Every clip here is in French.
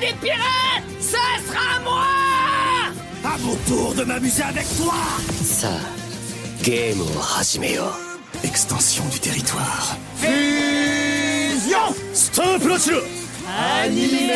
des pirates, ça sera moi! À mon tour de m'amuser avec toi! Ça, game Hajimeo. Extension du territoire. Fusion! Stop Launcher Animé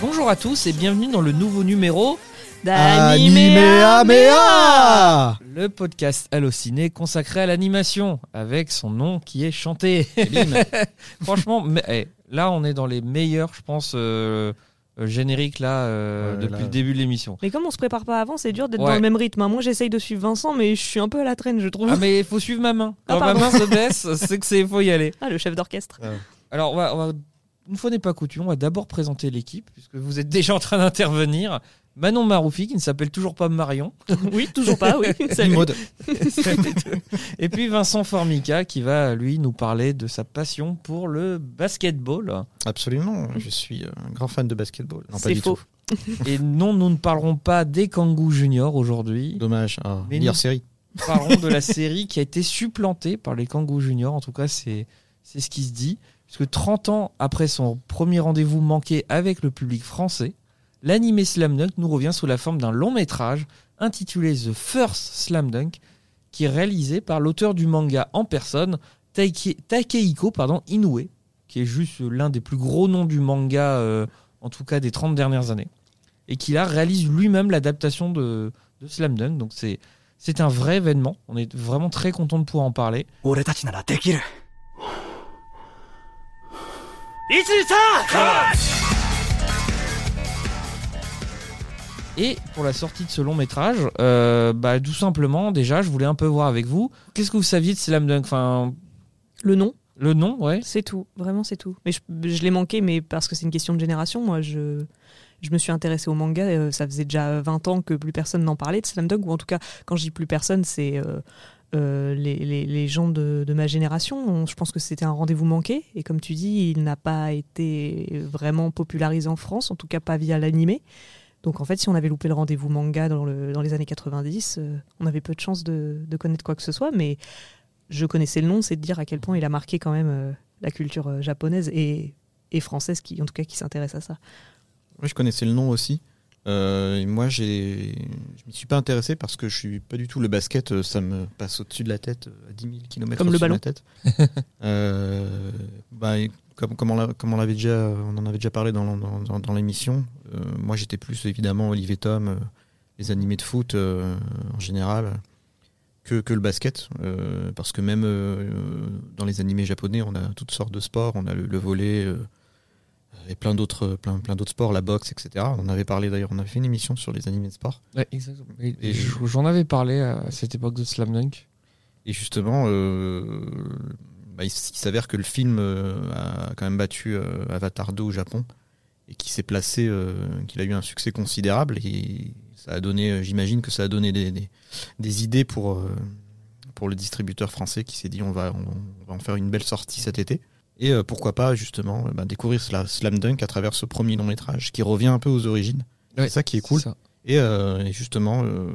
Bonjour à tous et bienvenue dans le nouveau numéro Animéaméa le podcast Allociné consacré à l'animation, avec son nom qui est chanté. Franchement, mais, eh, là on est dans les meilleurs, je pense, euh, euh, génériques là, euh, Ouais, depuis là. le début de l'émission. Mais comme on se prépare pas avant, c'est dur d'être Ouais. dans le même rythme. hein. Moi, j'essaye de suivre Vincent, mais je suis un peu à la traîne, je trouve. Ah mais il faut suivre ma main. Ah, Quand ma main se baisse, c'est que c'est faut y aller. Ah, le chef d'orchestre. Alors, on va, on va- une fois n'est pas coutume, on va d'abord présenter l'équipe, puisque vous êtes déjà en train d'intervenir. Manon Maroufi, qui ne s'appelle toujours pas Marion. oui, toujours pas, oui. Salut. Mode. Et puis Vincent Formica, qui va, lui, nous parler de sa passion pour le basketball. Absolument, je suis euh, un grand fan de basketball. Non, pas faux. tout. Et non, nous ne parlerons pas des Kangoo Junior aujourd'hui. Dommage. Ah, Mais meilleure série. Nous parlerons de la série qui a été supplantée par les Kangoo Junior. En tout cas, c'est c'est ce qui se dit. Puisque 30 ans après son premier rendez-vous manqué avec le public français, l'animé Slam Dunk nous revient sous la forme d'un long métrage intitulé The First Slam Dunk, qui est réalisé par l'auteur du manga en personne, Taike- Takehiko pardon, Inoue, qui est juste l'un des plus gros noms du manga, euh, en tout cas des 30 dernières années, et qui là réalise lui-même l'adaptation de, de Slam Dunk. Donc c'est c'est un vrai événement. On est vraiment très content de pouvoir en parler. Et pour la sortie de ce long métrage, euh, bah, tout simplement, déjà, je voulais un peu voir avec vous. Qu'est-ce que vous saviez de Slam Dunk Enfin, Le nom, le nom, ouais. c'est tout. Vraiment, c'est tout. Mais je, je l'ai manqué, mais parce que c'est une question de génération. Moi, je, je me suis intéressée au manga. euh, ça faisait déjà 20 ans que plus personne n'en parlait de Slam Dunk, ou en tout cas, quand je dis plus personne, c'est euh, euh, les, les- les gens de, de ma génération. On- je pense que c'était un rendez-vous manqué. Et comme tu dis, il n'a pas été vraiment popularisé en France, en tout cas pas via l'animé. Donc en fait, si on avait loupé le rendez-vous manga dans, le- dans les années 90, euh, on avait peu de chances de, de connaître quoi que ce soit. Mais je connaissais le nom, c'est de dire à quel point il a marqué quand même euh, la culture euh, japonaise et, et française, qui, en tout cas qui s'intéresse à ça. Moi, je connaissais le nom aussi. Euh, moi, je m'y suis pas intéressé parce que je suis pas du tout le basket. Ça me passe au-dessus de la tête, à 10 000 km Comme le ballon. la tête. Bah, comme, comme on comme déjà, on en avait déjà parlé dans, dans, dans- dans l'émission. euh, moi, j'étais plus évidemment Olivier Tom, euh, les animés de foot euh, en général, que, que le basket, parce que même dans les animés japonais, on a toutes sortes de sports. On a le, le volley. euh, et plein d'autres plein, plein d'autres sports, la boxe, etc. On en avait parlé d'ailleurs, on avait fait une émission sur les animés de sport. exactement. Et, Et- J'en avais parlé à cette époque de Slam Dunk. Et justement, bah, il, s'avère que le film euh, a quand même battu euh, Avatar 2 au Japon et qui s'est placé, euh, qu'il a eu un succès considérable et ça a donné, j'imagine que ça a donné des, des, des idées pour, pour le distributeur français qui s'est dit on va, on, va en faire une belle sortie cet été. Et pourquoi pas justement bah, découvrir Sla- Slam Dunk à travers ce premier long métrage qui revient un peu aux origines. Ouais, c'est ça qui est cool. Et, euh, et justement, euh,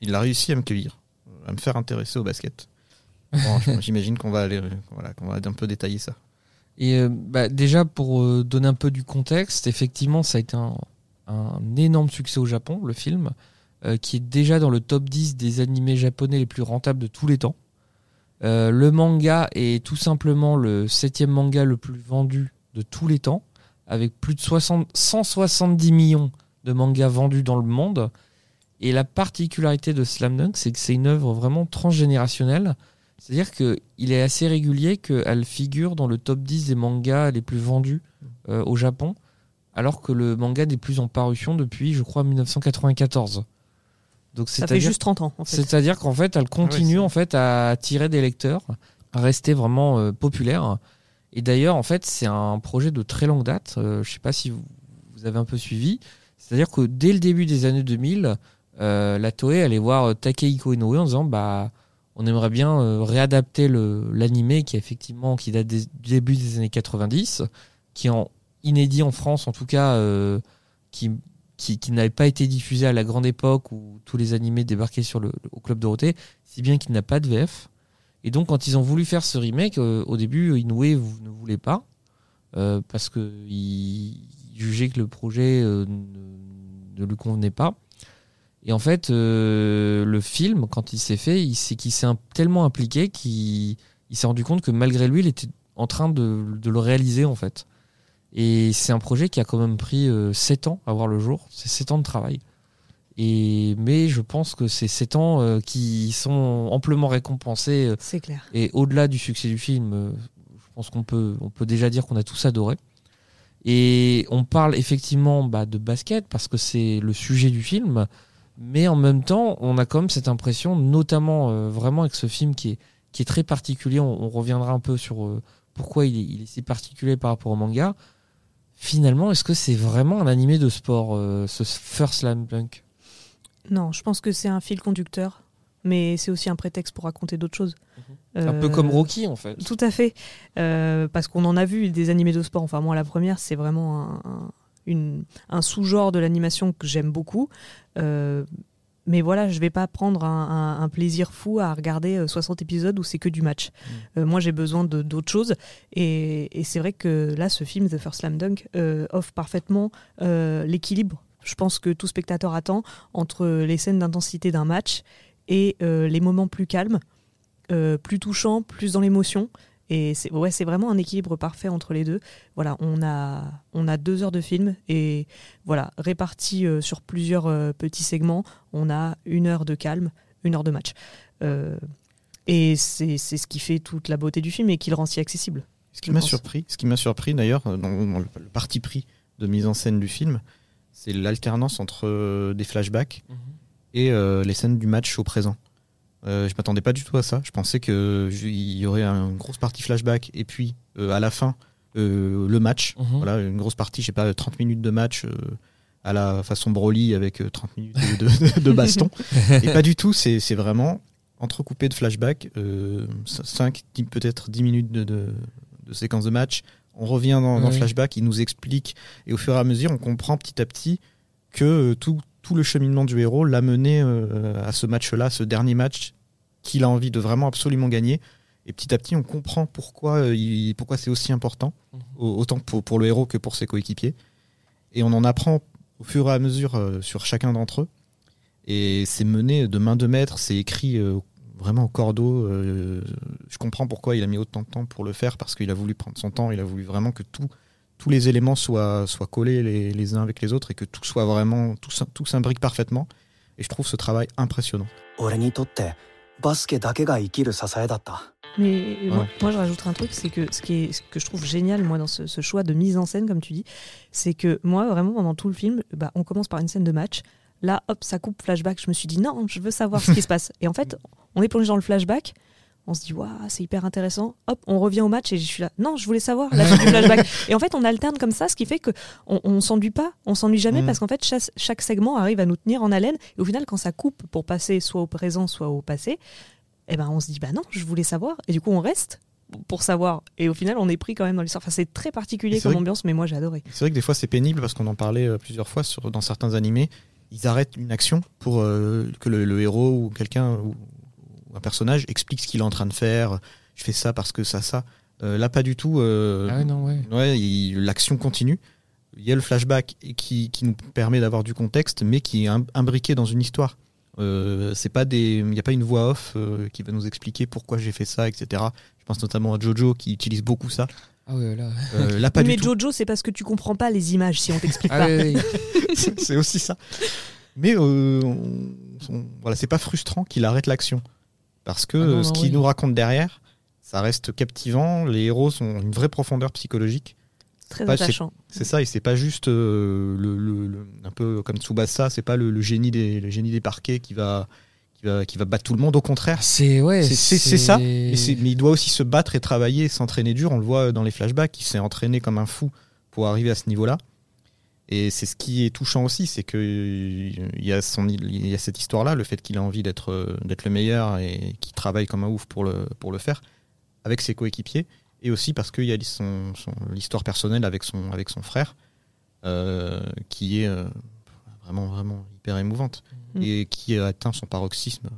il a réussi à me cueillir, à me faire intéresser au basket. J'imagine qu'on va aller, euh, voilà, qu'on va un peu détailler ça. Et euh, bah, déjà, pour euh, donner un peu du contexte, effectivement, ça a été un, énorme succès au Japon, le film, qui est déjà dans le top 10 des animés japonais les plus rentables de tous les temps. Le manga est tout simplement le septième manga le plus vendu de tous les temps, avec plus de 60 170 millions de mangas vendus dans le monde. Et la particularité de Slam Dunk, c'est que c'est une œuvre vraiment transgénérationnelle. C'est-à-dire qu'il est assez régulier qu'elle figure dans le top 10 des mangas les plus vendus euh, au Japon, alors que le manga n'est plus en parution depuis, je crois, 1994. Donc Ça fait juste 30 ans, en fait. c'est-à-dire qu'en fait, elle continue c'est- en fait à attirer des lecteurs, à rester vraiment euh, populaire. Et d'ailleurs, en fait, c'est un projet de très longue date. Euh, je sais pas si vous, vous avez un peu suivi. C'est-à-dire que dès le début des années 2000, euh, la Toei allait voir Takehiko Inoue en disant bah on aimerait bien euh, réadapter l'animé qui effectivement qui date du début des années 90, qui est inédit en France en tout cas, euh, qui qui, n'avait pas été diffusé à la grande époque où tous les animés débarquaient sur le, au Club Dorothée, si bien qu'il n'a pas de VF. Et donc, quand ils ont voulu faire ce remake, euh, au début, Inoue vous ne voulait pas, euh, parce que il jugeait que le projet euh, ne, ne lui convenait pas. Et en fait, euh, le film, quand il s'est fait, il s'est qu'il s'est tellement impliqué qu'il il s'est rendu compte que malgré lui, il était en train de, de le réaliser en fait. Et c'est un projet qui a quand même pris 7 ans à voir le jour. C'est 7 ans de travail. Et, mais je pense que c'est 7 ans euh, qui sont amplement récompensés. euh, C'est clair. et au-delà du succès du film, euh, je pense qu'on peut, on peut déjà dire qu'on a tous adoré. Et on parle effectivement bah, de basket parce que c'est le sujet du film, mais en même temps, on a quand même cette impression, notamment euh, vraiment avec ce film qui est, qui est très particulier. On, on reviendra un peu sur euh, pourquoi il est, il est si particulier par rapport au manga. Finalement, est-ce que c'est vraiment un animé de sport, euh, ce First Slam Dunk? Non, je pense que c'est un fil conducteur, mais c'est aussi un prétexte pour raconter d'autres choses. Un peu comme Rocky en fait. Tout à fait. Parce qu'on en a vu des animés de sport. Enfin, moi, la première, c'est vraiment un, un- une- un sous-genre de l'animation que j'aime beaucoup. Euh, mais voilà, je vais pas prendre un, un- un plaisir fou à regarder euh, 60 épisodes où c'est que du match. Euh, moi, j'ai besoin de- d'autres choses. Et, et c'est vrai que là, ce film, The First Slam Dunk, euh, offre parfaitement euh, l'équilibre. Je pense que tout spectateur attend entre les scènes d'intensité d'un match et euh, les moments plus calmes, euh, plus touchants, plus dans l'émotion. Et c'est ouais, c'est vraiment un équilibre parfait entre les deux. Voilà, on a, on a deux heures de film et voilà, répartis euh, sur plusieurs euh, petits segments, on a une heure de calme, une heure de match. Euh, et c'est c'est ce qui fait toute la beauté du film et qui le rend si accessible. Ce qui m'a surpris, ce qui m'a surpris d'ailleurs dans, dans le, le parti pris de mise en scène du film, c'est l'alternance entre euh, des flashbacks et euh, les scènes du match au présent. Euh, je m'attendais pas du tout à ça. Je pensais que je- il y aurait une grosse partie flashback et puis euh, à la fin euh, le match. Mhm. Voilà, une grosse partie, je sais pas, 30 minutes de match euh, à la façon Broly avec euh, 30 minutes de, de- de baston. et pas du tout, c'est vraiment entrecoupé de flashbacks, euh, 5, peut-être 10 minutes de, de, de séquence de match. On revient dans, dans le flashback, il nous explique, et au fur et à mesure, on comprend petit à petit que tout, tout le cheminement du héros l'a mené euh, à ce match-là, ce dernier match qu'il a envie de vraiment absolument gagner. Et petit à petit, on comprend pourquoi, euh, il- pourquoi c'est aussi important, Mhm. au- autant pour, pour le héros que pour ses coéquipiers. Et on en apprend au fur et à mesure euh, sur chacun d'entre eux. Et c'est mené de main de maître, c'est écrit vraiment au cordeau. je comprends pourquoi il a mis autant de temps pour le faire, parce qu'il a voulu prendre son temps, il a voulu vraiment que tout, tous les éléments soient, soient collés les, les, uns avec les autres et que tout soit vraiment, tout, tout s'imbrique parfaitement. Et je trouve ce travail impressionnant. Mais euh, moi, moi, je rajouterais un truc, c'est que ce, qui est, ce que je trouve génial, moi, dans ce, ce, choix de mise en scène, comme tu dis, c'est que moi, vraiment, pendant tout le film, bah, on commence par une scène de match. Là, hop, ça coupe flashback. Je me suis dit, non, je veux savoir ce qui se passe. Et en fait, on est plongé dans le flashback. On se dit, waouh, c'est hyper intéressant. Hop, on revient au match et je suis là. Non, je voulais savoir flashback. Et en fait, on alterne comme ça, ce qui fait que on, on s'ennuie pas, on s'ennuie jamais Mm. parce qu'en fait, chaque, chaque segment arrive à nous tenir en haleine. Et au final, quand ça coupe pour passer soit au présent, soit au passé, eh ben, on se dit, bah non, je voulais savoir. Et du coup, on reste pour savoir. Et au final, on est pris quand même dans l'histoire. Enfin, c'est très particulier comme que- ambiance, mais moi, j'ai adoré. C'est vrai que des fois c'est pénible parce qu'on en parlait euh, plusieurs fois sur, dans certains animés. Ils arrêtent une action pour euh, que le, le héros ou quelqu'un ou un personnage explique ce qu'il est en train de faire. Je fais ça parce que ça, ça. Euh, là, pas du tout. euh, Ah non, ouais. l'action continue. Il y a le flashback qui, qui nous permet d'avoir du contexte, mais qui est im- imbriqué dans une histoire. Euh, c'est pas des, il n'y a pas une voix off euh, qui va nous expliquer pourquoi j'ai fait ça, etc. Je pense notamment à Jojo qui utilise beaucoup ça. Ah ouais, là. Euh, là, pas mais du tout. Jojo, c'est parce que tu comprends pas les images si on t'explique Ah pas. c'est c'est aussi ça. Mais euh, on- on- voilà, c'est pas frustrant qu'il arrête l'action parce que Ah non, non, ce qu'il oui. nous raconte derrière, ça reste captivant. Les héros ont une vraie profondeur psychologique. Très Pas- c'est- attachant. C'est ça, et c'est pas juste euh, le, le- le- un peu comme Tsubasa, c'est pas le, génie des le génie des parquets qui va qui va qui va battre tout le monde. Au contraire, C'est ouais. C'est- ça, mais il doit aussi se battre et travailler, s'entraîner dur. On le voit dans les flashbacks, il s'est entraîné comme un fou pour arriver à ce niveau-là. Et c'est ce qui est touchant aussi, c'est que euh, il y a son, il y a cette histoire-là, le fait qu'il a envie d'être euh, d'être le meilleur et qu'il travaille comme un ouf pour le pour le faire avec ses coéquipiers, et aussi parce qu'il y a son, son- l'histoire personnelle avec son avec son frère, euh, qui est euh, vraiment vraiment hyper émouvante Mhm. et qui a atteint son paroxysme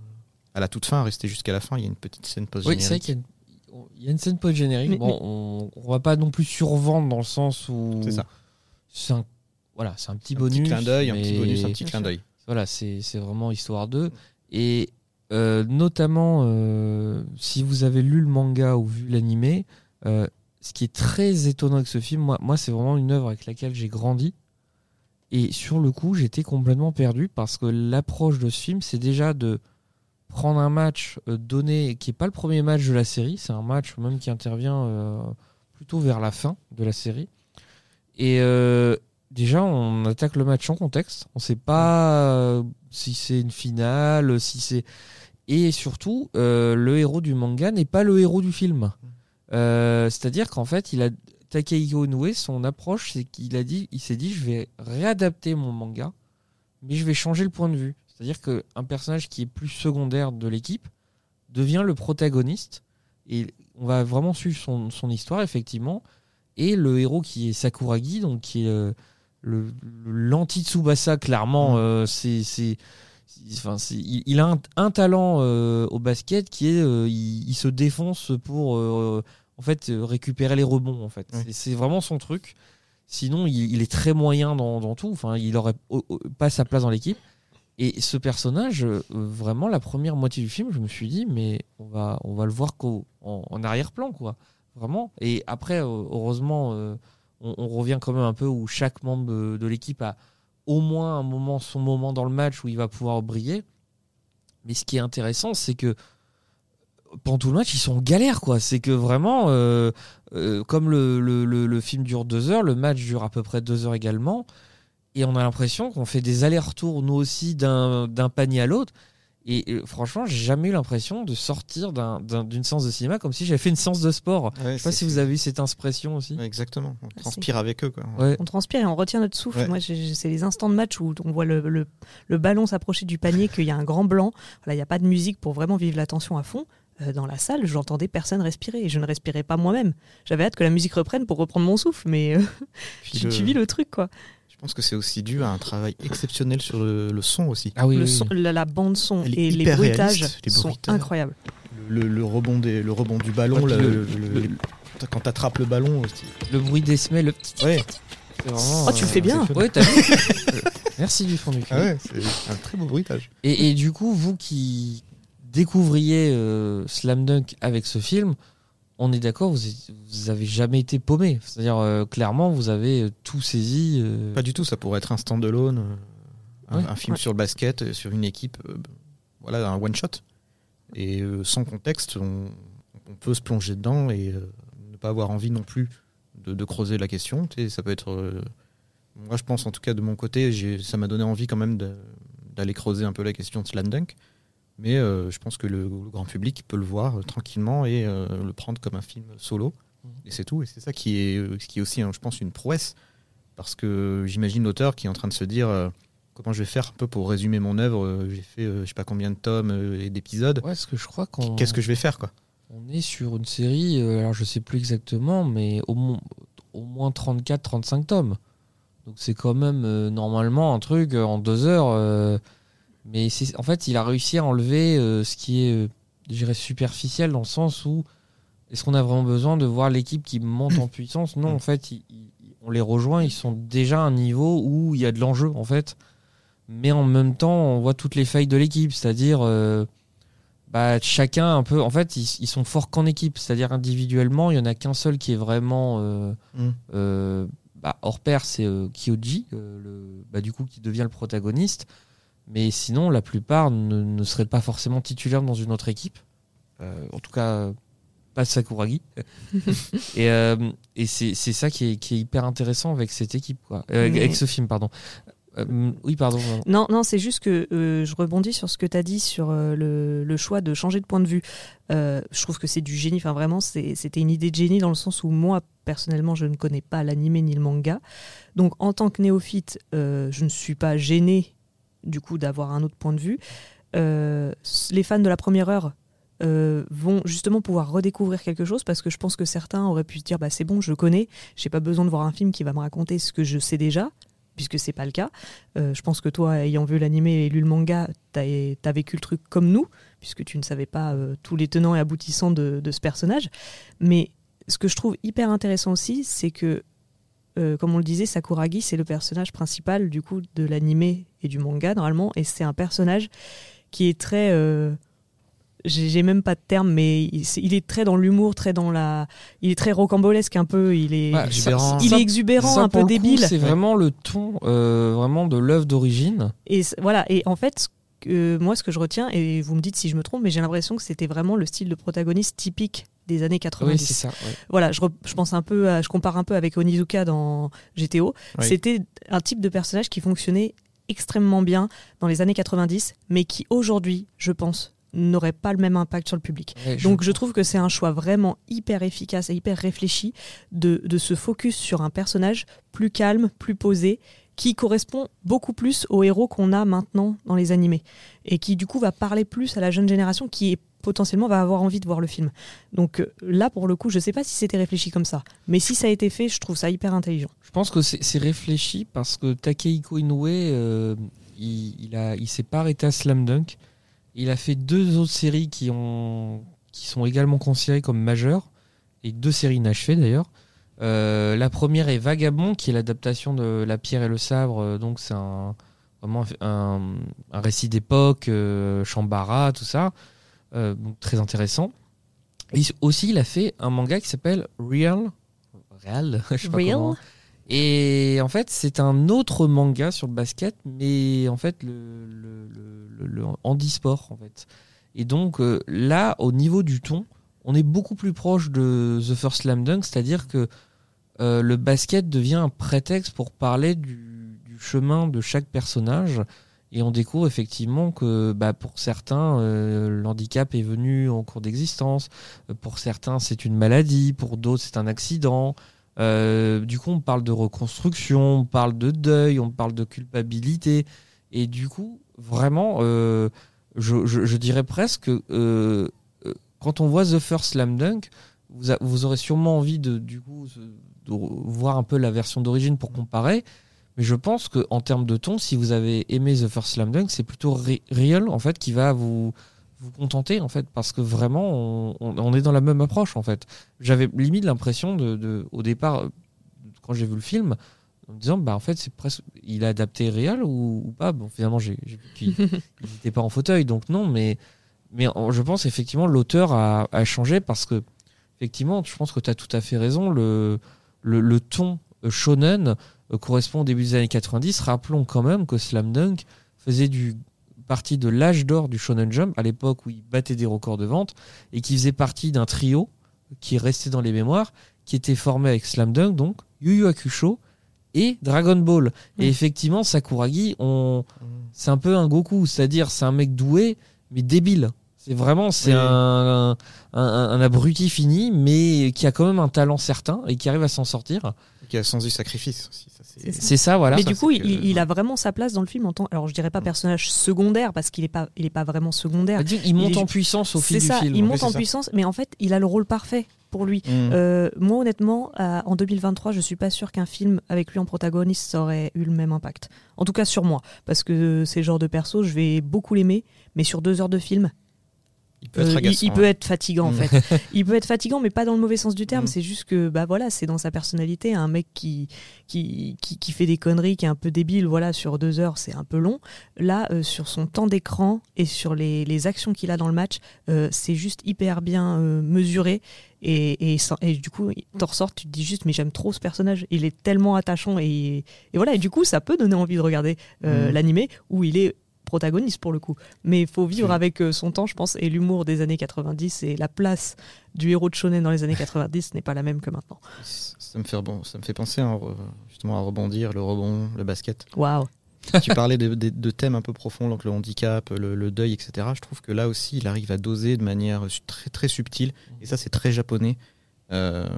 à la toute fin, à rester jusqu'à la fin. Il y a une petite scène post Oui, c'est vrai qu'il y a une, il y a une scène post-générique. Mais- Bon, on, on va pas non plus survendre dans le sens où. C'est ça. C'est un, voilà, c'est un petit Un bonus. petit clin d'œil, un petit bonus, un petit clin d'œil. Voilà, c'est vraiment histoire d'eux. Et euh, notamment, euh, si vous avez lu le manga ou vu l'animé, euh, ce qui est très étonnant avec ce film, moi, moi c'est vraiment une œuvre avec laquelle j'ai grandi. Et sur le coup, j'étais complètement perdu parce que l'approche de ce film, c'est déjà de prendre un match donné, qui n'est pas le premier match de la série, c'est un match même qui intervient plutôt vers la fin de la série. Et euh, déjà, on attaque le match en contexte. On ne sait pas euh, si c'est une finale, si c'est. Et surtout, euh, le héros du manga n'est pas le héros du film. Euh, C'est-à-dire qu'en fait, il a Takehiko Inoue, son approche, c'est qu'il a dit, il s'est dit, je vais réadapter mon manga, mais je vais changer le point de vue. C'est-à-dire qu'un personnage qui est plus secondaire de l'équipe devient le protagoniste et on va vraiment suivre son, son histoire effectivement. Et le héros qui est Sakuragi, donc qui est l'anti-Tsubasa, clairement, Mm. euh, c'est enfin, il, il a un, un talent euh, au basket qui est euh, il, il se défonce pour euh, en fait récupérer les rebonds en fait. Oui. C'est- vraiment son truc. Sinon, il, il est très moyen dans, dans tout. Enfin, il aurait au- au- pas sa place dans l'équipe. Et ce personnage, vraiment, la première moitié du film, je me suis dit, mais on va, on va le voir qu'au- en, en arrière-plan, quoi. Vraiment. Et après, heureusement, on, revient quand même un peu où chaque membre de, l'équipe a au moins un moment, son moment dans le match où il va pouvoir briller. Mais ce qui est intéressant, c'est que pendant tout le match, ils sont en galère, quoi. C'est que vraiment, euh, euh, comme le, le- le- le film dure deux heures, le match dure à peu près deux heures également. Et on a l'impression qu'on fait des allers-retours, nous aussi, d'un panier à l'autre. Et euh, franchement, j'ai jamais eu l'impression de sortir d'un- d'un- d'une séance de cinéma comme si j'avais fait une séance de sport. Ouais, Je sais pas si vous avez eu cette impression aussi. Ouais, exactement. On Ah, transpire avec eux. Quoi. Ouais. On transpire et on retient notre souffle. Ouais. Moi, c'est les instants de match où on voit le, le- le ballon s'approcher du panier, qu'il y a un grand blanc. Voilà, il n'y a pas de musique pour vraiment vivre la tension à fond. Euh, dans la salle, j'entendais personne respirer et je ne respirais pas moi-même. J'avais hâte que la musique reprenne pour reprendre mon souffle, mais euh, tu, le- tu vis le truc quoi. Je pense que c'est aussi dû à un travail exceptionnel sur le, le son aussi. Ah oui, Le oui, son- oui. la, la bande son Elle et les bruitages réaliste, sont incroyables. Le, le rebond, des, le rebond du ballon, Ouais, le- le- le- le- le- quand tu attrapes le ballon aussi. Le bruit des semelles, le petit. Ouais. c'est vraiment, Oh, tu le fais bien. Ouais, t'as vu Euh, Merci du fond du cœur. Ah ouais, c'est un très beau bruitage. Et, et du coup, vous qui découvriez euh, Slam Dunk avec ce film, on est d'accord, vous, vous avez jamais été paumé. C'est-à-dire, euh, clairement, vous avez euh, tout saisi. euh, Pas du tout, ça pourrait être un stand-alone, euh, un, Ouais. un film Ouais. sur le basket, sur une équipe, voilà, un one-shot. Et sans contexte, on, on peut se plonger dedans et ne pas avoir envie non plus de, de creuser la question. Tu sais, ça peut être. moi, je pense, en tout cas, de mon côté, ça m'a donné envie quand même d'aller creuser un peu la question de Slam Dunk. Mais euh, je pense que le, le grand public peut le voir euh, tranquillement et euh, le prendre comme un film solo. Et c'est tout. Et c'est ça qui est, qui est aussi, hein, je pense, une prouesse. Parce que j'imagine l'auteur qui est en train de se dire comment je vais faire un peu pour résumer mon œuvre. J'ai fait je sais pas combien de tomes et d'épisodes. Ouais, parce que je crois qu'on Qu'est-ce que je vais faire quoi? On est sur une série, alors je sais plus exactement, mais au, mo- au moins 34-35 tomes. Donc c'est quand même euh, normalement un truc euh, en deux heures. euh, mais en fait, il a réussi à enlever euh, ce qui est, euh, je dirais, superficiel dans le sens où est-ce qu'on a vraiment besoin de voir l'équipe qui monte en puissance? Non, en fait, il- il- on les rejoint, ils sont déjà à un niveau où il y a de l'enjeu en fait. Mais en même temps, on voit toutes les failles de l'équipe, c'est-à-dire euh, bah, chacun un peu. En fait, ils, ils sont forts qu'en équipe, c'est-à-dire individuellement, il y en a qu'un seul qui est vraiment Mm. bah, hors pair, c'est Kyoji, le, bah, du coup qui devient le protagoniste. Mais sinon, la plupart ne, ne seraient pas forcément titulaires dans une autre équipe. Euh, en tout cas, pas Sakuragi. et euh, et c'est ça qui est, qui est hyper intéressant avec cette équipe, quoi. Euh, Mais- avec ce film, pardon. Euh, oui, pardon. Non, non, c'est juste que euh, je rebondis sur ce que tu as dit sur euh, le, le choix de changer de point de vue. Je trouve que c'est du génie. Enfin, vraiment, c'était une idée de génie dans le sens où moi, personnellement, je ne connais pas l'animé ni le manga. Donc, en tant que néophyte, je ne suis pas gênée du coup d'avoir un autre point de vue. Euh, les fans de la première heure euh, vont justement pouvoir redécouvrir quelque chose parce que je pense que certains auraient pu se dire bah c'est bon je connais j'ai pas besoin de voir un film qui va me raconter ce que je sais déjà puisque c'est pas le cas. Euh, je pense que toi, ayant vu l'animé et lu le manga, t'as as vécu le truc comme nous, puisque tu ne savais pas tous les tenants et aboutissants de, de, ce personnage. Mais ce que je trouve hyper intéressant aussi, c'est que, comme on le disait, Sakuragi, c'est le personnage principal du coup de l'animé et du manga normalement, et c'est un personnage qui est très j'ai même pas de terme, mais il, est très dans l'humour, très dans la, il est très rocambolesque un peu. Il est, exubérant. il est exubérant, un peu débile. C'est vraiment le ton, euh, vraiment de l'œuvre d'origine. Et voilà. Et en fait, moi, ce que je retiens, et vous me dites si je me trompe, mais j'ai l'impression que c'était vraiment le style de protagoniste typique des années 90. Oui, c'est ça. Voilà, je, je, pense un peu, à, je compare un peu avec Onizuka dans GTO. C'était un type de personnage qui fonctionnait extrêmement bien dans les années 90, mais qui aujourd'hui, je pense, n'aurait pas le même impact sur le public. Donc je trouve que c'est un choix vraiment hyper efficace et hyper réfléchi de, de se focus sur un personnage plus calme, plus posé, qui correspond beaucoup plus au héros qu'on a maintenant dans les animés et qui du coup va parler plus à la jeune génération qui potentiellement va avoir envie de voir le film. Donc euh, là pour le coup je sais pas si c'était réfléchi comme ça, mais si ça a été fait je trouve ça hyper intelligent. Je pense que c'est réfléchi parce que Takehiko Inoue euh, il, il, il s'est pas arrêté à Slam Dunk. Il a fait deux autres séries qui, ont, qui sont également considérées comme majeures, et deux séries inachevées d'ailleurs. Euh, la première est Vagabond, qui est l'adaptation de La pierre et le sabre, donc c'est un, vraiment un, récit d'époque, euh, Chambara, tout ça, donc très intéressant. Et aussi, il a fait un manga qui s'appelle Real, Real, je sais pas comment. Et en fait, c'est un autre manga sur le basket, mais en fait, le, le, le, le handisport, en fait. Et donc, euh, là, au niveau du ton, on est beaucoup plus proche de The First Slam Dunk, c'est-à-dire que euh, le basket devient un prétexte pour parler du, du, chemin de chaque personnage. Et on découvre effectivement que bah, pour certains, euh, l'handicap est venu en cours d'existence. Pour certains, c'est une maladie. Pour d'autres, c'est un accident. Euh, du coup, on parle de reconstruction, on parle de deuil, on parle de culpabilité. Et du coup, vraiment, euh, je, dirais presque, euh, quand on voit The First Slam Dunk, vous, aurez sûrement envie de, du coup, de voir un peu la version d'origine pour comparer. Mais je pense qu'en termes de ton, si vous avez aimé The First Slam Dunk, c'est plutôt Real en fait qui va vous vous contenter en fait parce que vraiment on, est dans la même approche en fait. J'avais limite l'impression de, au départ quand j'ai vu le film en me disant bah en fait c'est presque il a adapté réel ou, pas? Bon finalement j'ai vu qu'il n'était pas en fauteuil donc non mais mais je pense effectivement l'auteur a, changé parce que effectivement je pense que tu as tout à fait raison le le, le ton shonen euh, correspond au début des années 90 rappelons quand même que Slam Dunk faisait du partie de l'âge d'or du Shonen Jump, à l'époque où il battait des records de vente, et qui faisait partie d'un trio qui est resté dans les mémoires, qui était formé avec Slam Dunk, donc Yu Yu Hakusho et Dragon Ball. Et mm. effectivement, Sakuragi, on... Mm. c'est un peu un Goku, c'est-à-dire c'est un mec doué, mais débile. C'est vraiment c'est un, un, abruti fini, mais qui a quand même un talent certain et qui arrive à s'en sortir. Qui a sens du sacrifice aussi. C'est ça, voilà. Mais du coup, il, a vraiment sa place dans le film en tant. Alors, je dirais pas personnage secondaire parce qu'il est pas, il est pas vraiment secondaire. Il monte en puissance au fil du ça, film. Il monte en puissance, mais en fait, il a le rôle parfait pour lui. Mm. Euh, moi, honnêtement, en 2023, je suis pas sûr qu'un film avec lui en protagoniste aurait eu le même impact. En tout cas, sur moi, parce que c'est le genre de perso, je vais beaucoup l'aimer, mais sur deux heures de film, il peut, être, il, peut être fatigant en mm. fait. il peut être fatigant, mais pas dans le mauvais sens du terme. Mm. C'est juste que bah voilà, c'est dans sa personnalité un mec qui qui, qui fait des conneries, qui est un peu débile. Voilà, sur deux heures, c'est un peu long. Là, euh, sur son temps d'écran et sur les, les actions qu'il a dans le match, euh, c'est juste hyper bien euh, mesuré. Et, et, et, du coup, t'en ressors, tu te dis juste, mais j'aime trop ce personnage. Il est tellement attachant et, et voilà. Et du coup, ça peut donner envie de regarder mm. l'animé où il est protagoniste pour le coup. Mais il faut vivre avec euh, son temps, je pense, et l'humour des années 90 et la place du héros de shonen dans les années 90 n'est pas la même que maintenant. Ça me fait, bon, ça me fait penser à, justement à rebondir, le rebond, le basket. Waouh tu parlais de, thèmes un peu profonds, donc le handicap, le, deuil, etc. Je trouve que là aussi, il arrive à doser de manière très, très subtile. Et ça, c'est très japonais. Euh,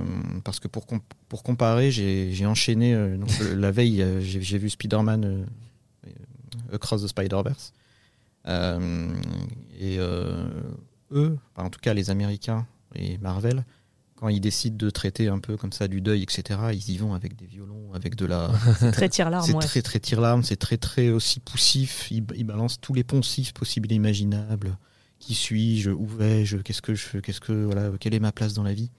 parce que pour, pour comparer, j'ai enchaîné, euh, donc, la veille, j'ai vu Spider-Man Across the Spider-Verse. Euh, et euh, eux, en tout cas les Américains et Marvel, quand ils décident de traiter un peu comme ça du deuil, etc., ils y vont avec des violons, avec de la. C'est très tire-larme, c'est ouais. très très tire-larme, c'est très très aussi poussif. Ils, ils balancent tous les poncifs possibles et imaginables. Qui suis-je? Où vais-je? Qu'est-ce que je Qu'est-ce que voilà Quelle est ma place dans la vie?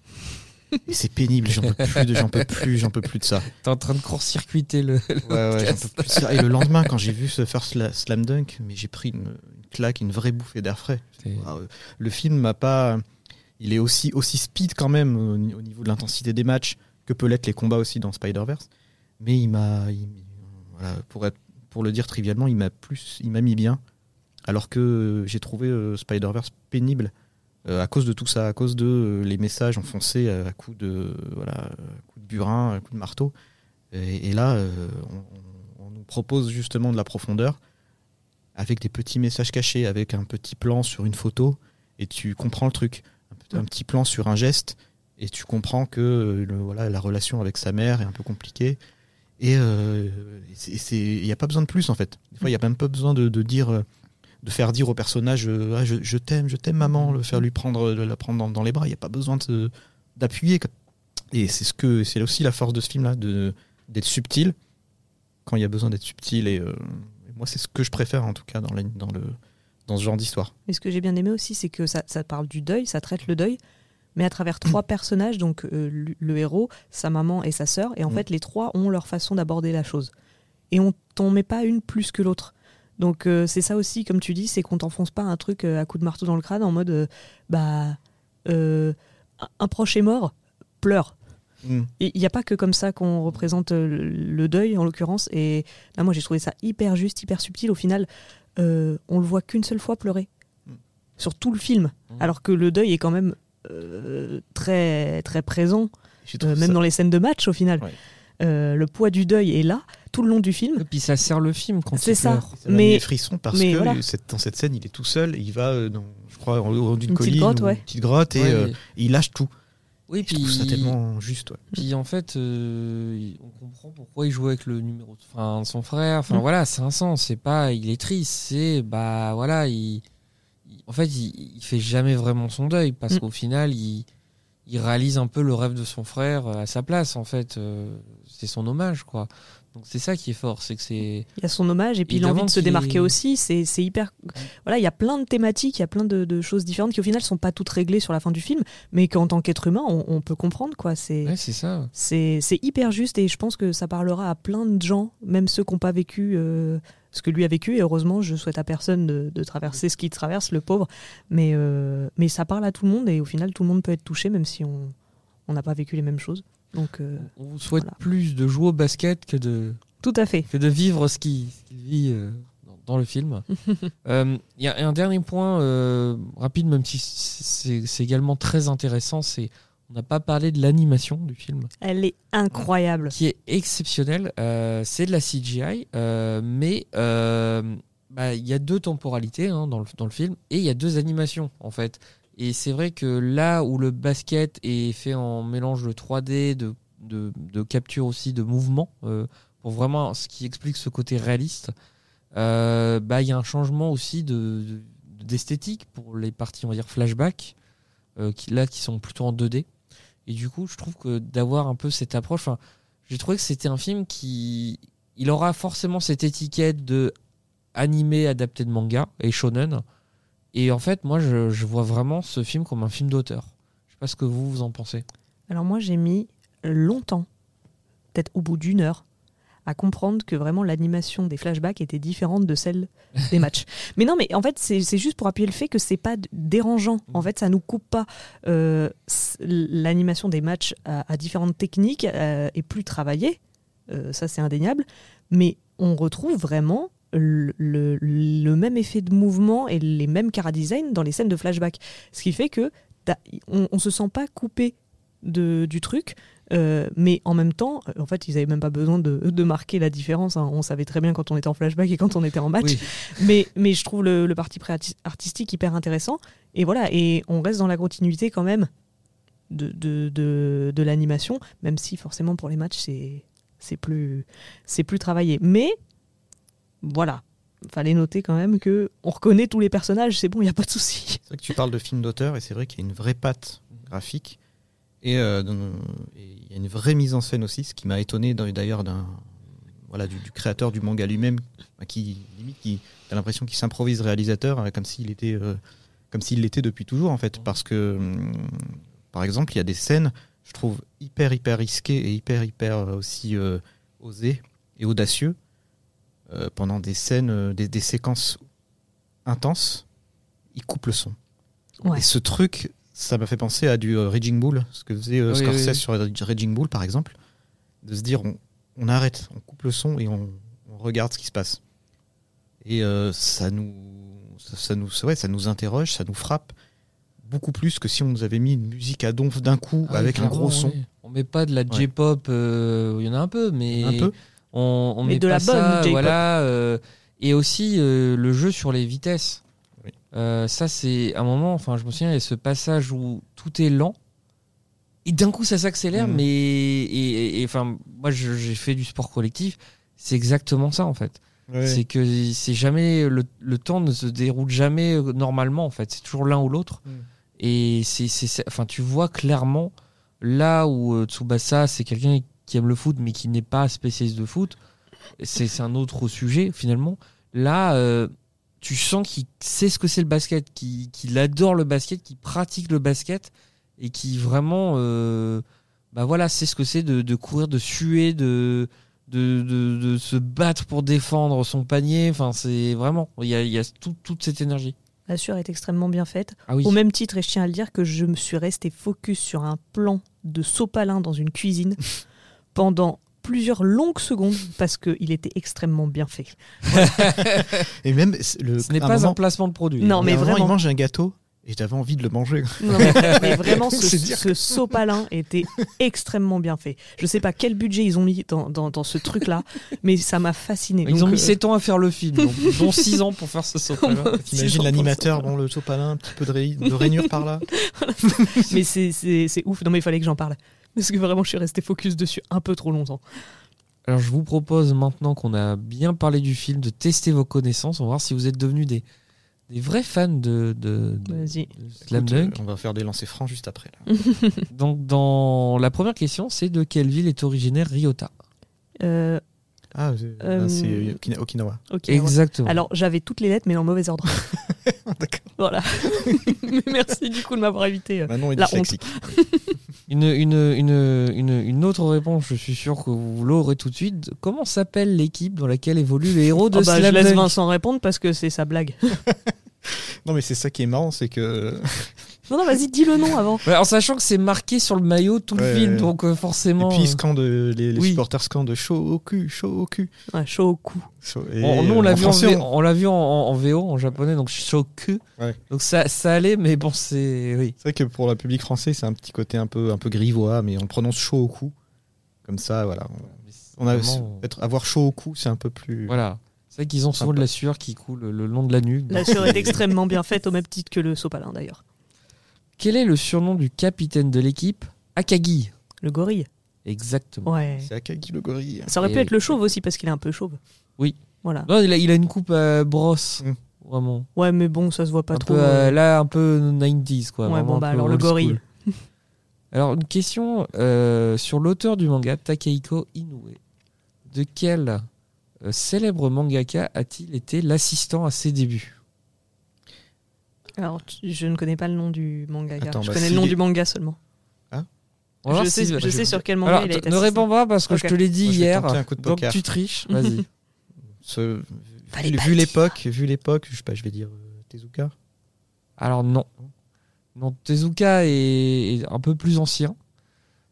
C'est pénible. J'en peux plus. J'en peux plus. J'en peux plus de ça. T'es en train de court-circuiter le. le Ouais, ouais, j'en peux plus de ça. Et le lendemain, quand j'ai vu ce first sla- slam dunk, mais j'ai pris une, une claque, une vraie bouffée d'air frais. Le film m'a pas. Il est aussi, aussi speed quand même au, ni- au niveau de l'intensité des matchs que peut l'être les combats aussi dans Spider-Verse. Mais il m'a. il- Voilà, pour, être, pour le dire trivialement, il m'a plus. Il m'a mis bien. Alors que j'ai trouvé euh, Spider-Verse pénible à cause de tout ça, à cause de euh, les messages enfoncés à, à coups de, voilà, à coups de burin, à coups de marteau. Et, là, euh, on, nous propose justement de la profondeur avec des petits messages cachés, avec un petit plan sur une photo, et tu comprends le truc. Un, petit- plan sur un geste, et tu comprends que euh, voilà, la relation avec sa mère est un peu compliquée. Et euh, il n'y a pas besoin de plus en fait. Il n'y a même pas besoin de, dire, euh, de faire dire au personnage euh, Ah, je, je t'aime, je t'aime maman, le faire lui prendre, la prendre dans, dans les bras. Il n'y a pas besoin d'appuyer. Et c'est ce que c'est aussi la force de ce film-là, d'être subtil quand il y a besoin d'être subtil. Et euh, moi, c'est ce que je préfère en tout cas dans, la- dans, le, dans ce genre d'histoire. Et ce que j'ai bien aimé aussi, c'est que ça, ça parle du deuil, ça traite le deuil, mais à travers trois personnages, donc euh, le, le héros, sa maman et sa sœur. Et en Mm. fait, les trois ont leur façon d'aborder la chose. Et on t'en met pas une plus que l'autre. Donc euh, c'est ça aussi, comme tu dis, c'est qu'on t'enfonce pas un truc euh, à coup de marteau dans le crâne en mode, euh, bah, euh, un- proche est mort, pleure. Mm. Il n'y a pas que comme ça qu'on représente le, deuil, en l'occurrence. Et là, moi, j'ai trouvé ça hyper juste, hyper subtil. Au final, on le voit qu'une seule fois pleurer Mm. sur tout le film, Mm. alors que le deuil est quand même très très présent, même ça- dans les scènes de match au final. Ouais. Le poids du deuil est là tout le long du film. Et puis ça sert le film quand C'est ça. pleure. Ça Mais- des frissons parce mais que voilà. cette- dans cette scène, il est tout seul, et il va, euh, dans, je crois, en haut d'une colline, grotte, ou ouais. une petite grotte, et Ouais, euh, et- il lâche tout. Oui, Je puis, trouve ça tellement juste. ouais. puis en fait, euh, on comprend pourquoi il joue avec le numéro de enfin, son frère. Enfin Mm. voilà, c'est un sens. C'est pas, il est triste. C'est bah voilà, il, il- en fait, il, il fait jamais vraiment son deuil parce Mm. qu'au final, il, il réalise un peu le rêve de son frère à sa place. En fait, Euh, c'est son hommage, quoi. Donc c'est ça qui est fort, c'est que c'est Il y a son hommage et puis l'envie de se démarquer est- aussi. C'est c'est hyper. Voilà, il y a plein de thématiques, il y a plein de, de choses différentes qui au final sont pas toutes réglées sur la fin du film, mais qu'en tant qu'être humain, on, on peut comprendre quoi. C'est ouais, c'est ça. c'est c'est hyper juste et je pense que ça parlera à plein de gens, même ceux qui n'ont pas vécu euh, ce que lui a vécu. Et heureusement, je souhaite à personne de, de traverser ce qu'il traverse, le pauvre. Mais, euh, mais ça parle à tout le monde et au final, tout le monde peut être touché, même si on on n'a pas vécu les mêmes choses. Donc, euh, On vous souhaite Voilà. plus de jouer au basket que de tout à fait. que de vivre ce qu'il ce qu'il vit euh, dans, dans le film. Euh, Il y a un dernier point rapide, même si c'est également très intéressant, c'est on n'a pas parlé de l'animation du film, Elle est incroyable. qui est exceptionnelle. C'est de la CGI, mais bah, il y a deux temporalités hein, dans, le, dans le film et il y a deux animations en fait. Et c'est vrai que là où le basket est fait en mélange de 3D, de, de, capture aussi de mouvement, euh, pour vraiment ce qui explique ce côté réaliste, euh, bah, il y a un changement aussi de- de- d'esthétique pour les parties, on va dire, flashback, euh, qui, là qui sont plutôt en 2D. Et du coup, je trouve que d'avoir un peu cette approche, j'ai trouvé que c'était un film qui. Il aura forcément cette étiquette de animé adapté de manga et shonen. Et en fait, moi, je, je vois vraiment ce film comme un film d'auteur. Je sais pas ce que vous, vous en pensez. Alors moi, j'ai mis longtemps, peut-être au bout d'une heure, à comprendre que vraiment l'animation des flashbacks était différente de celle des matchs. mais non, mais en fait, c'est juste pour appuyer le fait que c'est pas dérangeant. En fait, ça nous coupe pas. Euh, L'animation des matchs à, à différentes techniques euh, est plus travaillée, Euh, ça c'est indéniable, mais on retrouve vraiment le, le- le même effet de mouvement et les mêmes cara design dans les scènes de flashback. Ce qui fait que on, on se sent pas coupé de, du truc, euh, mais en même temps, euh, en fait, ils avaient même pas besoin de, de marquer la différence. hein. On savait très bien quand on était en flashback et quand on était en match. Oui. Mais, mais je trouve le, le parti pré artistique hyper intéressant. Et voilà, et on reste dans la continuité quand même de, de, de, de l'animation, même si forcément pour les matchs, c'est c'est plus, c'est plus travaillé. Mais voilà, fallait noter quand même que on reconnaît tous les personnages, c'est bon, il n'y a pas de souci. C'est vrai que tu parles de film d'auteur et c'est vrai qu'il y a une vraie patte graphique Et euh, et il y a une vraie mise en scène aussi, ce qui m'a étonné d'ailleurs d'un voilà du, créateur du manga lui-même, qui limite qui a l'impression qu'il s'improvise réalisateur, euh, comme s'il était euh, comme s'il l'était depuis toujours en fait, parce que hum, par exemple il y a des scènes, je trouve hyper hyper risquées et hyper hyper aussi osées et audacieux euh, pendant des scènes, euh, des, des séquences intenses, il coupe le son. Ouais. Et ce truc, ça m'a fait penser à du euh, Raging Bull, ce que faisait euh, Oui, Scorsese oui, oui. sur Raging Bull, par exemple, de se dire on, on arrête, on coupe le son et on, on regarde ce qui se passe. Et euh, ça nous, ça, ça nous, ouais, ça nous interroge, ça nous frappe beaucoup plus que si on nous avait mis une musique à donf d'un coup Ah, avec un gros son. oui. On met pas de la J-pop, euh, il y en a un peu, mais Un peu. On, on Mais met de pas la bonne ça, voilà. euh, et aussi euh, le jeu sur les vitesses. Oui. Euh, ça c'est un moment. Enfin, je me souviens, il y a ce passage où tout est lent et d'un coup ça s'accélère, Mhm. mais et, enfin, moi j'ai fait du sport collectif. C'est exactement ça en fait. C'est que c'est jamais le, le temps ne se déroule jamais normalement en fait. C'est toujours l'un ou l'autre. Mm. Et c'est, enfin, tu vois clairement là où euh, Tsubasa c'est quelqu'un qui aime le foot mais qui n'est pas spécialiste de foot. C'est, c'est un autre sujet finalement. Là, euh, tu sens qu'il sait ce que c'est le basket, qu'il, qu'il adore le basket, qu'il pratique le basket et qui vraiment, euh, bah voilà, sait ce que c'est de, de courir, de suer, de de, de, de se battre pour défendre son panier. Enfin, c'est vraiment, il y a, il y a tout- toute cette énergie. La sueur est extrêmement bien faite. Ah oui. Au même titre, et je tiens à le dire, que je me suis resté focus sur un plan de sopalin dans une cuisine pendant plusieurs longues secondes parce qu'il était extrêmement bien fait. Et même le, Ce n'est pas moment- un placement de produit. Non, mais moment, vraiment. il mange un gâteau et j'avais envie de le manger. Non, mais, mais vraiment, ce, ce sopalin était extrêmement bien fait. Je sais pas quel budget ils ont mis dans, dans, dans ce truc-là, mais ça m'a fasciné. Ils Donc, ont mis euh, 7 ans à faire le film, donc, dont 6 ans pour faire ce saut. T'imagines l'animateur, bon, le sopalin, un petit peu de, de rainure par là. mais c'est ouf. Non, mais il fallait que j'en parle. Parce que vraiment, je suis resté focus dessus un peu trop longtemps. Alors, je vous propose maintenant qu'on a bien parlé du film de tester vos connaissances. On va voir si vous êtes devenus des, des vrais fans de, de, de- Vas-y. de Slam Écoute, euh, Dunk. on va faire des lancers francs juste après. là. Donc, dans la première question, c'est de quelle ville est originaire Ryota? Euh, Ah, c'est Euh, c'est Okina- Okinawa. ok. ouais. Exactement. Alors, j'avais toutes les lettres, mais dans le mauvais ordre. D'accord. voilà. mais merci du coup de m'avoir évité. euh. Manon est La dyslexique. Une, une, une, une, une autre réponse, je suis sûr que vous l'aurez tout de suite. Comment s'appelle l'équipe dans laquelle évoluent les héros de Oh bah, je laisse Vincent répondre parce que c'est sa blague. Non, mais c'est ça qui est marrant, c'est que. Non, non, vas-y, dis le nom avant. Ouais, en sachant que c'est marqué sur le maillot tout Ouais, le film, ouais. donc euh, Et forcément. puis ils euh, scandent, les, les Oui. supporters scandent chaud au cul, chaud au cul. Ouais, chaud au cou. Chaud- et, on- nous, on euh, l'a en vu, en, français, V- on- on l'a vu en, en- en VO, en japonais, donc shoku. Ouais. Donc ça, ça allait, mais bon, c'est. Oui. C'est vrai que pour le public français, c'est un petit côté un peu, un peu grivois, mais on prononce chaud au cou. Comme ça, voilà. On a, Vraiment, être, avoir chaud au cou, c'est un peu plus. Voilà. C'est vrai qu'ils ont souvent de la sueur qui coule le long de la nuque. La sueur est extrêmement bien faite, au même titre que le sopalin d'ailleurs. Quel est le surnom du capitaine de l'équipe? Akagi. Le gorille. Exactement. Ouais. C'est Akagi le gorille. Ça aurait Et pu oui. être le chauve aussi parce qu'il est un peu chauve. Oui. Voilà. Non, il a, il a une coupe à brosse. Mm. Vraiment. Ouais, mais bon, ça se voit pas un trop. peu, euh. euh, là, un peu 90s, quoi. Ouais, Vraiment bon, bah, alors le gorille. school. Alors, une question euh, sur l'auteur du manga, Takehiko Inoue. De quel euh, célèbre mangaka a-t-il été l'assistant à ses débuts? Alors, tu- je ne connais pas le nom du manga. Attends, je bah, connais le nom est- du manga seulement. On va voir Je si- sais, je sais sur quel manga Alors, il a été ne réponds pas parce que Ok. je te l'ai dit Moi, je vais hier. tenter un coup de donc poker. tu triches. Vas-y. Ce- Fallait vu pas vu le dire. l'époque, vu l'époque, je sais pas, je vais dire euh, Tezuka. Alors non. Non, Tezuka est, est un peu plus ancien.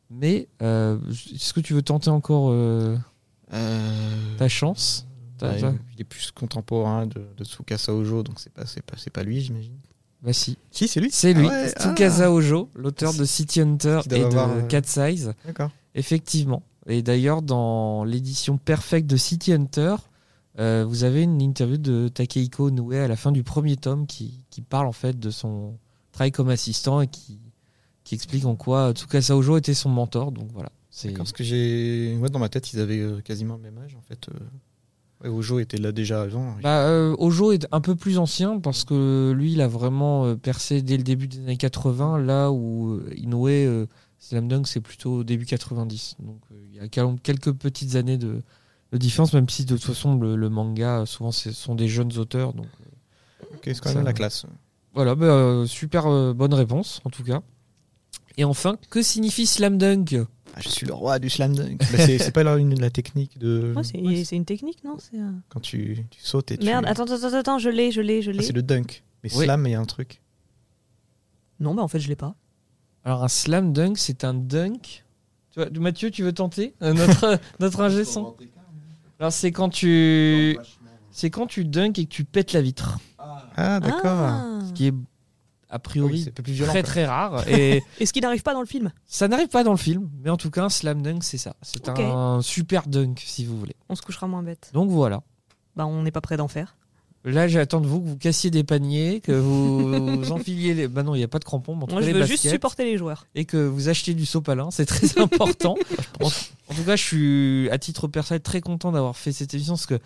Mais euh, est-ce que tu veux tenter encore euh, Euh, ta chance? T'as- ouais, t'as- il est plus contemporain de, de Tsukasa Ojo, donc c'est pas, c'est pas, c'est pas lui, j'imagine. Bah si. Si, c'est lui. C'est lui, Ah ouais, Tsukasa ah. Ojo, l'auteur de City Hunter Qui et de avoir, euh, Cat Size. D'accord. Effectivement. Et d'ailleurs, dans l'édition perfecte de City Hunter, euh, vous avez une interview de Takehiko Noue à la fin du premier tome qui, qui parle en fait de son travail comme assistant et qui, qui explique en quoi Tsukasa Ojo était son mentor. Donc voilà. C'est Parce que j'ai. Moi, dans ma tête, ils avaient euh, quasiment le même âge, en fait. euh. Ojo était là déjà avant. Bah, euh, Ojo est un peu plus ancien parce que lui, il a vraiment euh, percé dès le début des années 80, là où euh, Inoue, euh, Slam Dunk, c'est plutôt début 90. Donc euh, il y a quel- quelques petites années de, de différence, même si de toute façon, le, le manga, souvent, ce sont des jeunes auteurs. Donc Ok, c'est quand Ça- même la classe. voilà, bah, super bonne réponse, en tout cas. Et enfin, que signifie Slam Dunk Ah, je suis le roi du slam dunk. Bah, c'est pas la, une- la technique de. Ouais, c'est une technique, non C'est, euh, Quand tu, tu sautes et tu. Merde, attends, attends, attends, attends, je l'ai, je l'ai, je Ah, l'ai. c'est le dunk. Mais Oui. slam, il y a un truc. Non, bah en fait, je l'ai pas. Alors, un Slam Dunk, c'est un dunk. Tu vois, Mathieu, tu veux tenter Euh, Notre, notre ingé son Alors, c'est quand tu. C'est quand tu dunk et que tu pètes la vitre. Ah, d'accord. Ah. Ce qui est, a priori, Oui, c'est un peu plus violent, très quoi. très rare. Et. Et ce qui n'arrive pas dans le film? Ça n'arrive pas dans le film, mais en tout cas, un slam dunk, c'est ça. C'est un super dunk, si vous voulez. On se couchera moins bête. Donc voilà. Bah, on n'est pas prêt d'en faire. Là, j'attends de vous que vous cassiez des paniers, que vous, vous enfiliez les. Bah non, il n'y a pas de crampons, mais en tout Moi, cas, je les veux juste supporter les joueurs. Et que vous achetiez du sopalin, c'est très important. en, en tout cas, je suis, à titre personnel, très content d'avoir fait cette émission parce que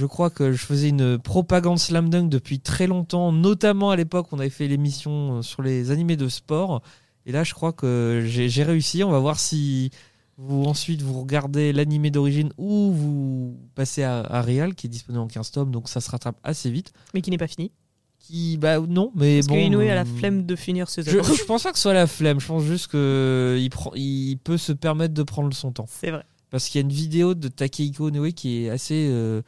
je crois que je faisais une propagande slam dunk depuis très longtemps, notamment à l'époque où on avait fait l'émission euh, sur les animés de sport. Et là, je crois que j'ai réussi. On va voir si vous ensuite vous regardez l'animé d'origine ou vous passez à, à Real qui est disponible en 15 tomes, donc ça se rattrape assez vite. Mais qui n'est pas fini. Qui, bah non, mais Parce bon. Inoue a la euh, flemme de finir ses je, œuvres. je pense pas que ce soit la flemme. Je pense juste que il, prend, il peut se permettre de prendre son temps. C'est vrai. Parce qu'il y a une vidéo de Takehiko Inoue qui est assez euh,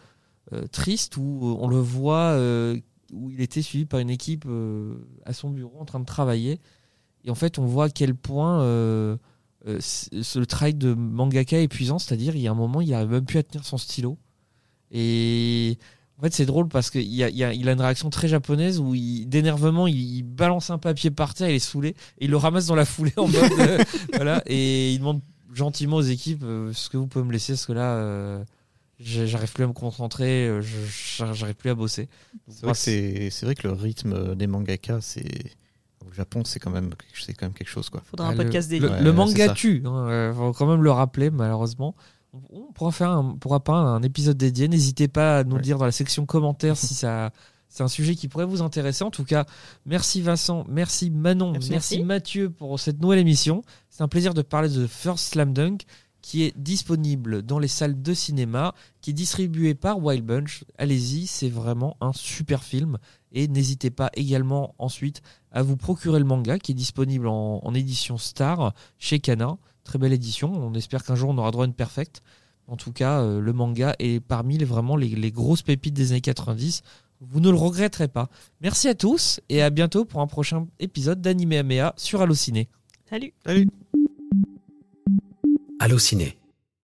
triste où on le voit euh, où il était suivi par une équipe euh, à son bureau en train de travailler. Et en fait, on voit à quel point euh, euh, le travail de mangaka est épuisant. C'est-à-dire, il y a un moment, il n'arrive même plus à tenir son stylo. Et en fait, c'est drôle parce qu'il a, il a- une réaction très japonaise où, d'énervement, il, balance un papier par terre, il est saoulé, et il le ramasse dans la foulée en mode. euh, voilà, et il demande gentiment aux équipes euh, ce que vous pouvez me laisser, parce que là, euh, j'arrive plus à me concentrer, euh, j'arrive plus à bosser. C'est vrai, que vrai le rythme des mangakas, c'est au Japon, c'est quand même c'est quand même quelque chose quoi. Faudra un podcast dédié. le- Ouais, le manga tue, hein, euh, faut quand même le rappeler malheureusement. On pourra faire un, pourra pas un épisode dédié. N'hésitez pas à nous le Ouais. dire dans la section commentaires si ça c'est un sujet qui pourrait vous intéresser. En tout cas, merci Vincent, merci Manon, merci, Merci. Mathieu pour cette nouvelle émission. C'est un plaisir de parler de First Slam Dunk qui est disponible dans les salles de cinéma, qui est distribué par Wild Bunch. Allez-y, c'est vraiment un super film. Et n'hésitez pas également ensuite à vous procurer le manga qui est disponible en, en édition Star chez Kana. Très belle édition. On espère qu'un jour on aura droit à une perfecte. En tout cas, euh, le manga est parmi les, vraiment les, les grosses pépites des années 90. Vous ne le regretterez pas. Merci à tous et à bientôt pour un prochain épisode d'Anime Amea sur Allociné. Salut Salut Allociné,